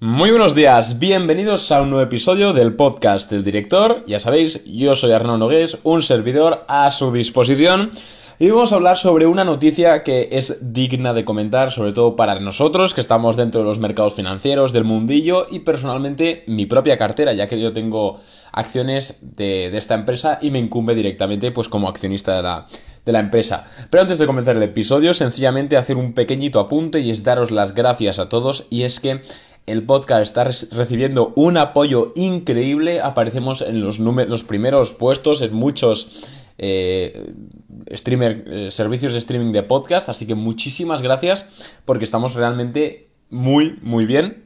Muy buenos días, bienvenidos a un nuevo episodio del podcast del director. Ya sabéis, yo soy Arnaud Nogués, un servidor a su disposición. Y vamos a hablar sobre una noticia que es digna de comentar, sobre todo para nosotros que estamos dentro de los mercados financieros, del mundillo y personalmente mi propia cartera, ya que yo tengo acciones de, esta empresa y me incumbe directamente pues como accionista de la, de la empresa. Pero antes de comenzar el episodio, sencillamente hacer un pequeñito apunte y es daros las gracias a todos y es que el podcast está recibiendo un apoyo increíble. Aparecemos en los, primeros puestos en muchos eh, eh, servicios de streaming de podcast. Así que muchísimas gracias porque estamos realmente muy, muy bien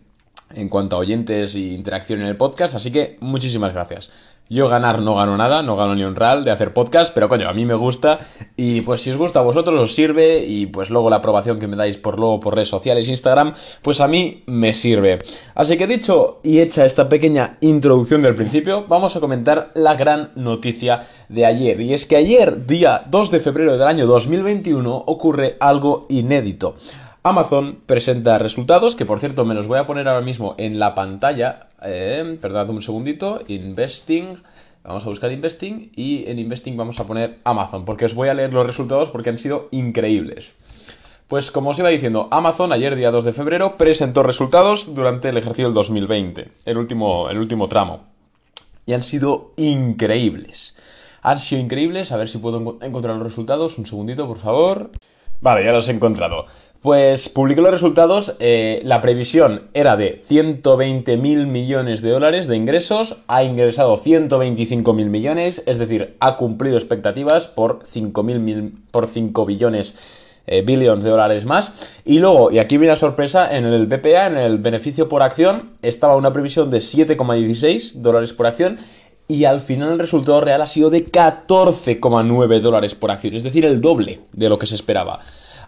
en cuanto a oyentes y interacción en el podcast. Así que muchísimas gracias. Yo ganar no gano nada, no gano ni un real de hacer podcast, pero coño, a mí me gusta y pues si os gusta a vosotros os sirve y pues luego la aprobación que me dais por luego por redes sociales, Instagram, pues a mí me sirve. Así que dicho y hecha esta pequeña introducción del principio, vamos a comentar la gran noticia de ayer y es que ayer, día 2 de febrero del año 2021, ocurre algo inédito. Amazon presenta resultados, que por cierto me los voy a poner ahora mismo en la pantalla. Eh, perdón un segundito. Investing. Vamos a buscar Investing y en Investing vamos a poner Amazon, porque os voy a leer los resultados porque han sido increíbles. Pues como os iba diciendo, Amazon ayer día 2 de febrero presentó resultados durante el ejercicio del 2020, el último, el último tramo. Y han sido increíbles. Han sido increíbles, a ver si puedo encontrar los resultados. Un segundito, por favor. Vale, ya los he encontrado. Pues publicó los resultados, eh, la previsión era de 120 mil millones de dólares de ingresos, ha ingresado 125 mil millones, es decir, ha cumplido expectativas por 5, mil, por 5 billones eh, de dólares más. Y luego, y aquí viene la sorpresa, en el BPA, en el beneficio por acción, estaba una previsión de 7,16 dólares por acción y al final el resultado real ha sido de 14,9 dólares por acción, es decir, el doble de lo que se esperaba.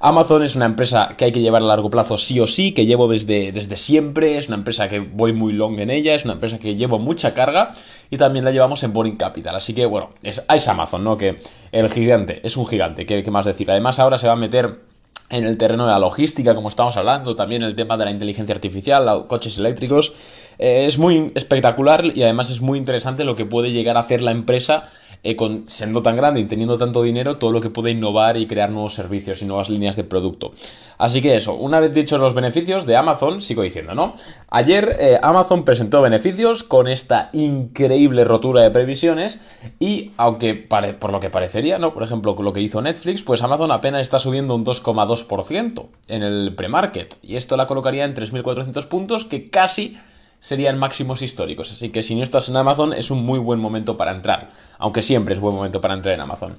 Amazon es una empresa que hay que llevar a largo plazo sí o sí, que llevo desde, desde siempre, es una empresa que voy muy long en ella, es una empresa que llevo mucha carga y también la llevamos en Boring Capital. Así que bueno, es, Amazon, ¿no? Que el gigante, es un gigante, ¿qué, qué más decir? Además ahora se va a meter en el terreno de la logística, como estamos hablando, también el tema de la inteligencia artificial, los coches eléctricos. Eh, es muy espectacular y además es muy interesante lo que puede llegar a hacer la empresa eh, con, siendo tan grande y teniendo tanto dinero, todo lo que puede innovar y crear nuevos servicios y nuevas líneas de producto. Así que eso, una vez dichos los beneficios de Amazon, sigo diciendo, ¿no? Ayer eh, Amazon presentó beneficios con esta increíble rotura de previsiones y aunque por lo que parecería, ¿no? Por ejemplo, con lo que hizo Netflix, pues Amazon apenas está subiendo un 2,2% en el pre-market y esto la colocaría en 3.400 puntos que casi serían máximos históricos. Así que si no estás en Amazon es un muy buen momento para entrar. Aunque siempre es buen momento para entrar en Amazon.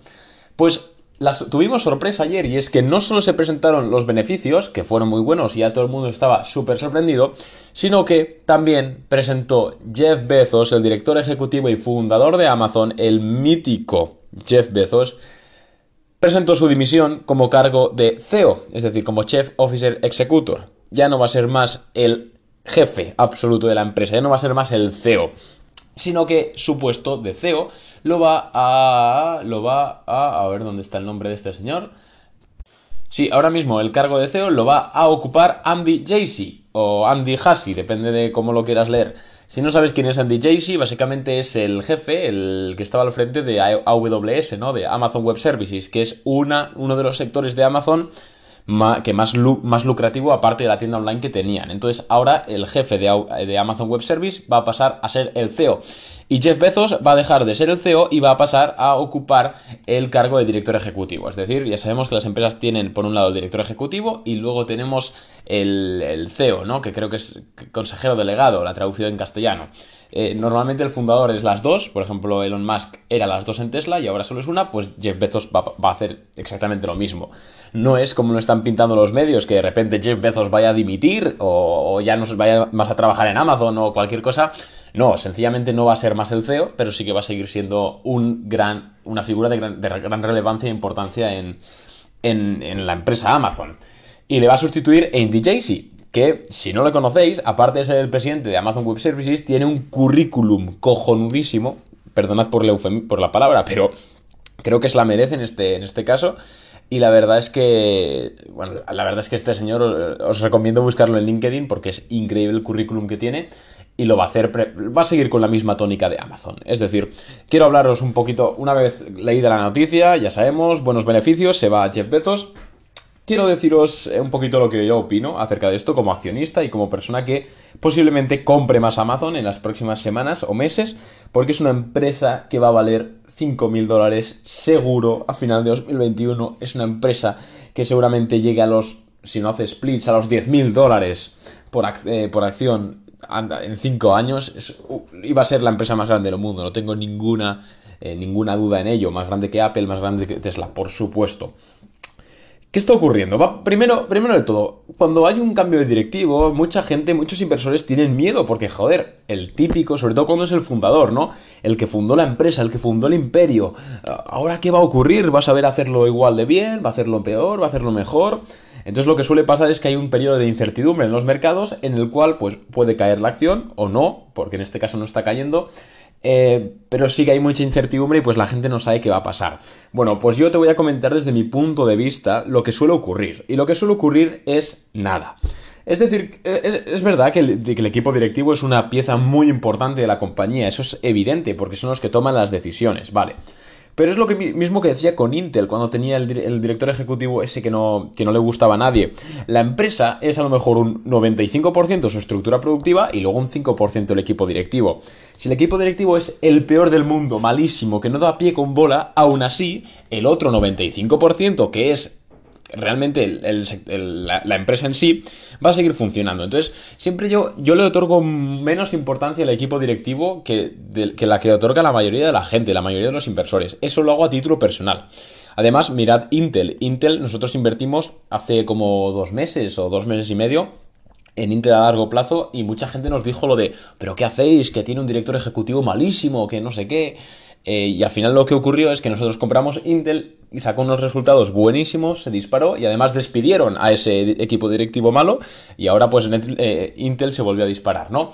Pues las, tuvimos sorpresa ayer y es que no solo se presentaron los beneficios, que fueron muy buenos y ya todo el mundo estaba súper sorprendido, sino que también presentó Jeff Bezos, el director ejecutivo y fundador de Amazon, el mítico Jeff Bezos, presentó su dimisión como cargo de CEO, es decir, como Chief Officer Executor. Ya no va a ser más el jefe absoluto de la empresa, ya no va a ser más el CEO, sino que su puesto de CEO lo va a... lo va a... a ver dónde está el nombre de este señor. Sí, ahora mismo el cargo de CEO lo va a ocupar Andy Jassy o Andy Jassy, depende de cómo lo quieras leer. Si no sabes quién es Andy Jassy, básicamente es el jefe, el que estaba al frente de AWS, ¿no? De Amazon Web Services, que es una, uno de los sectores de Amazon que más, más lucrativo aparte de la tienda online que tenían. Entonces ahora el jefe de, de Amazon Web Service va a pasar a ser el CEO. Y Jeff Bezos va a dejar de ser el CEO y va a pasar a ocupar el cargo de director ejecutivo. Es decir, ya sabemos que las empresas tienen por un lado el director ejecutivo y luego tenemos el, CEO, ¿no? Que creo que es consejero delegado, la traducción en castellano. Eh, normalmente el fundador es las dos, por ejemplo Elon Musk era las dos en Tesla y ahora solo es una, pues Jeff Bezos va, a hacer exactamente lo mismo. No es como lo están pintando los medios, que de repente Jeff Bezos vaya a dimitir o, ya no vaya más a trabajar en Amazon o cualquier cosa. No, sencillamente no va a ser más el CEO, pero sí que va a seguir siendo un gran, una figura de gran, relevancia e importancia en, la empresa Amazon. Y le va a sustituir Andy Jassy, que si no lo conocéis, aparte de ser el presidente de Amazon Web Services, tiene un currículum cojonudísimo, perdonad por la, palabra, pero creo que se la merece en este, en este caso. Y la verdad es que, bueno, la verdad es que este señor os recomiendo buscarlo en LinkedIn porque es increíble el currículum que tiene y lo va a hacer, va a seguir con la misma tónica de Amazon. Es decir, quiero hablaros un poquito, una vez leída la noticia, ya sabemos, buenos beneficios, se va a Jeff Bezos. Quiero deciros eh, un poquito lo que yo opino acerca de esto como accionista y como persona que posiblemente compre más Amazon en las próximas semanas o meses, porque es una empresa que va a valer 5.000 dólares seguro a final de 2021. Es una empresa que seguramente llegue a los, si no hace splits, a los 10.000 dólares por, eh, por acción en cinco años iba a ser la empresa más grande del mundo, no tengo ninguna, eh, ninguna duda en ello, más grande que Apple, más grande que Tesla, por supuesto. ¿Qué está ocurriendo? primero, primero de todo, cuando hay un cambio de directivo, mucha gente, muchos inversores tienen miedo porque, joder, el típico, sobre todo cuando es el fundador, ¿no? El que fundó la empresa, el que fundó el imperio. ¿Ahora qué va a ocurrir? ¿Va a saber hacerlo igual de bien? ¿Va a hacerlo peor? ¿Va a hacerlo mejor? Entonces lo que suele pasar es que hay un periodo de incertidumbre en los mercados en el cual pues, puede caer la acción o no, porque en este caso no está cayendo, eh, pero sí que hay mucha incertidumbre y pues la gente no sabe qué va a pasar. Bueno, pues yo te voy a comentar desde mi punto de vista lo que suele ocurrir. Y lo que suele ocurrir es nada. Es decir, es, verdad que el, que el, equipo directivo es una pieza muy importante de la compañía, eso es evidente, porque son los que toman las decisiones, ¿vale? Pero es lo que mismo que decía con Intel cuando tenía el, director ejecutivo ese que no, que no le gustaba a nadie. La empresa es a lo mejor un 95% su estructura productiva y luego un 5% el equipo directivo. Si el equipo directivo es el peor del mundo, malísimo, que no da pie con bola, aún así, el otro 95% que es realmente la, empresa en sí va a seguir funcionando. Entonces, siempre yo, yo le otorgo menos importancia al equipo directivo que, que la que otorga la mayoría de la gente, la mayoría de los inversores. Eso lo hago a título personal. Además, mirad Intel. Intel, nosotros invertimos hace como dos meses o dos meses y medio en Intel a largo plazo y mucha gente nos dijo lo de, pero ¿qué hacéis? Que tiene un director ejecutivo malísimo, que no sé qué. Eh, y al final lo que ocurrió es que nosotros compramos Intel y sacó unos resultados buenísimos, se disparó y además despidieron a ese equipo directivo malo y ahora pues eh, Intel se volvió a disparar, ¿no?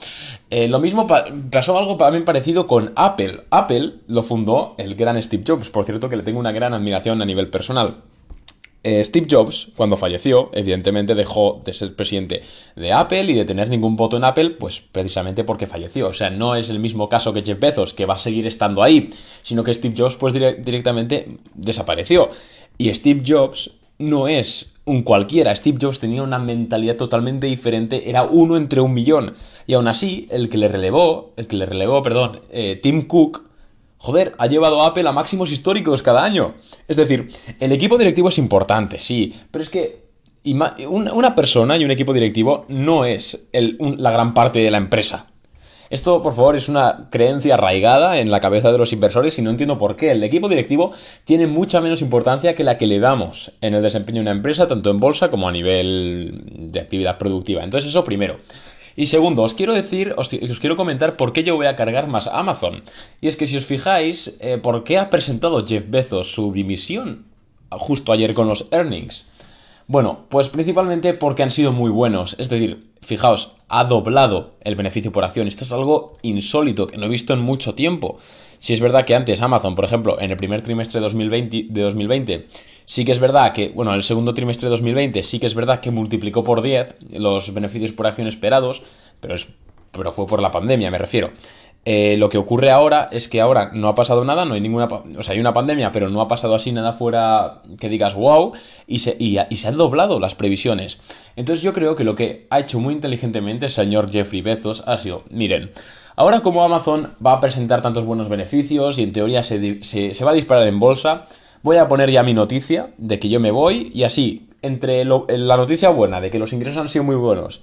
Eh, lo mismo pasó algo también parecido con Apple. Apple lo fundó el gran Steve Jobs, por cierto que le tengo una gran admiración a nivel personal. Eh, Steve Jobs, cuando falleció, evidentemente dejó de ser presidente de Apple y de tener ningún voto en Apple, pues precisamente porque falleció. O sea, no es el mismo caso que Jeff Bezos, que va a seguir estando ahí, sino que Steve Jobs, pues directamente desapareció. Y Steve Jobs no es un cualquiera. Steve Jobs tenía una mentalidad totalmente diferente, era uno entre un millón. Y aún así, el que le relevó, el que le relevó, perdón, eh, Tim Cook, joder, ha llevado a Apple a máximos históricos cada año. Es decir, el equipo directivo es importante, sí, pero es que una persona y un equipo directivo no es la gran parte de la empresa. Esto, por favor, es una creencia arraigada en la cabeza de los inversores y no entiendo por qué. El equipo directivo tiene mucha menos importancia que la que le damos en el desempeño de una empresa, tanto en bolsa como a nivel de actividad productiva. Entonces, eso primero. Y segundo, os quiero decir, os, quiero comentar por qué yo voy a cargar más Amazon. Y es que si os fijáis, eh, ¿por qué ha presentado Jeff Bezos su dimisión justo ayer con los earnings? Bueno, pues principalmente porque han sido muy buenos. Es decir, fijaos, ha doblado el beneficio por acción. Esto es algo insólito que no he visto en mucho tiempo. Si es verdad que antes Amazon, por ejemplo, en el primer trimestre de 2020, de 2020 sí que es verdad que, bueno, en el segundo trimestre de 2020 sí que es verdad que multiplicó por 10 los beneficios por acción esperados, pero, es, pero fue por la pandemia, me refiero. Eh, lo que ocurre ahora es que ahora no ha pasado nada, no hay ninguna. O sea, hay una pandemia, pero no ha pasado así nada fuera que digas wow, y se, y, y se han doblado las previsiones. Entonces, yo creo que lo que ha hecho muy inteligentemente el señor Jeffrey Bezos ha sido: miren, ahora como Amazon va a presentar tantos buenos beneficios y en teoría se, se, va a disparar en bolsa, voy a poner ya mi noticia de que yo me voy y así, entre la noticia buena de que los ingresos han sido muy buenos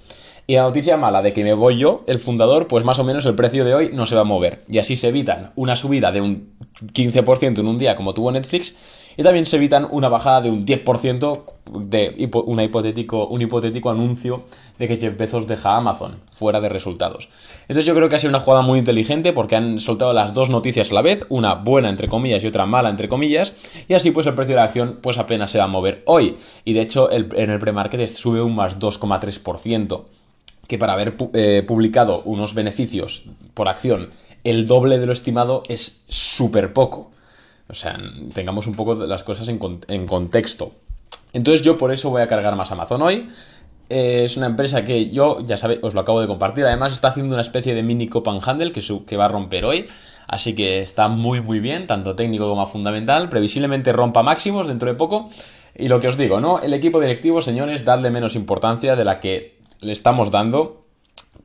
y la noticia mala de que me voy yo, el fundador, pues más o menos el precio de hoy no se va a mover. Y así se evitan una subida de un 15% en un día como tuvo Netflix y también se evitan una bajada de un 10% de una hipotético, un hipotético anuncio de que Jeff Bezos deja Amazon fuera de resultados. Entonces yo creo que ha sido una jugada muy inteligente porque han soltado las dos noticias a la vez, una buena entre comillas y otra mala entre comillas, y así pues el precio de la acción pues apenas se va a mover hoy. Y de hecho en el premarket sube un más 2,3% que para haber eh, publicado unos beneficios por acción el doble de lo estimado es súper poco. O sea, tengamos un poco las cosas en, contexto. Entonces yo por eso voy a cargar más Amazon hoy. Eh, es una empresa que yo, ya sabéis, os lo acabo de compartir. Además está haciendo una especie de mini copan handle que, que va a romper hoy. Así que está muy muy bien, tanto técnico como fundamental. Previsiblemente rompa máximos dentro de poco. Y lo que os digo, ¿no? El equipo directivo, señores, dadle menos importancia de la que le estamos dando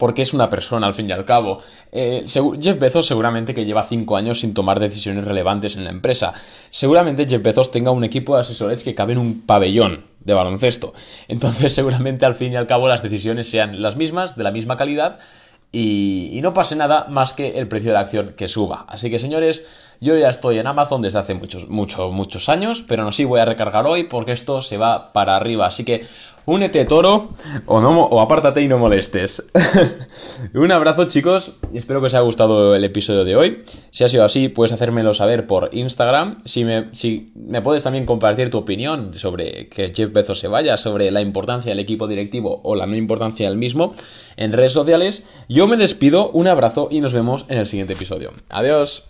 porque es una persona al fin y al cabo. Eh, Jeff Bezos seguramente que lleva 5 años sin tomar decisiones relevantes en la empresa. Seguramente Jeff Bezos tenga un equipo de asesores que cabe en un pabellón de baloncesto. Entonces seguramente al fin y al cabo las decisiones sean las mismas, de la misma calidad, y, no pase nada más que el precio de la acción que suba. Así que señores, yo ya estoy en Amazon desde hace muchos, muchos, muchos años, pero no sí voy a recargar hoy porque esto se va para arriba. Así que únete toro o, no, o apártate y no molestes. Un abrazo chicos espero que os haya gustado el episodio de hoy. Si ha sido así, puedes hacérmelo saber por Instagram. Si me, si me puedes también compartir tu opinión sobre que Jeff Bezos se vaya, sobre la importancia del equipo directivo o la no importancia del mismo en redes sociales. Yo me despido, un abrazo y nos vemos en el siguiente episodio. Adiós.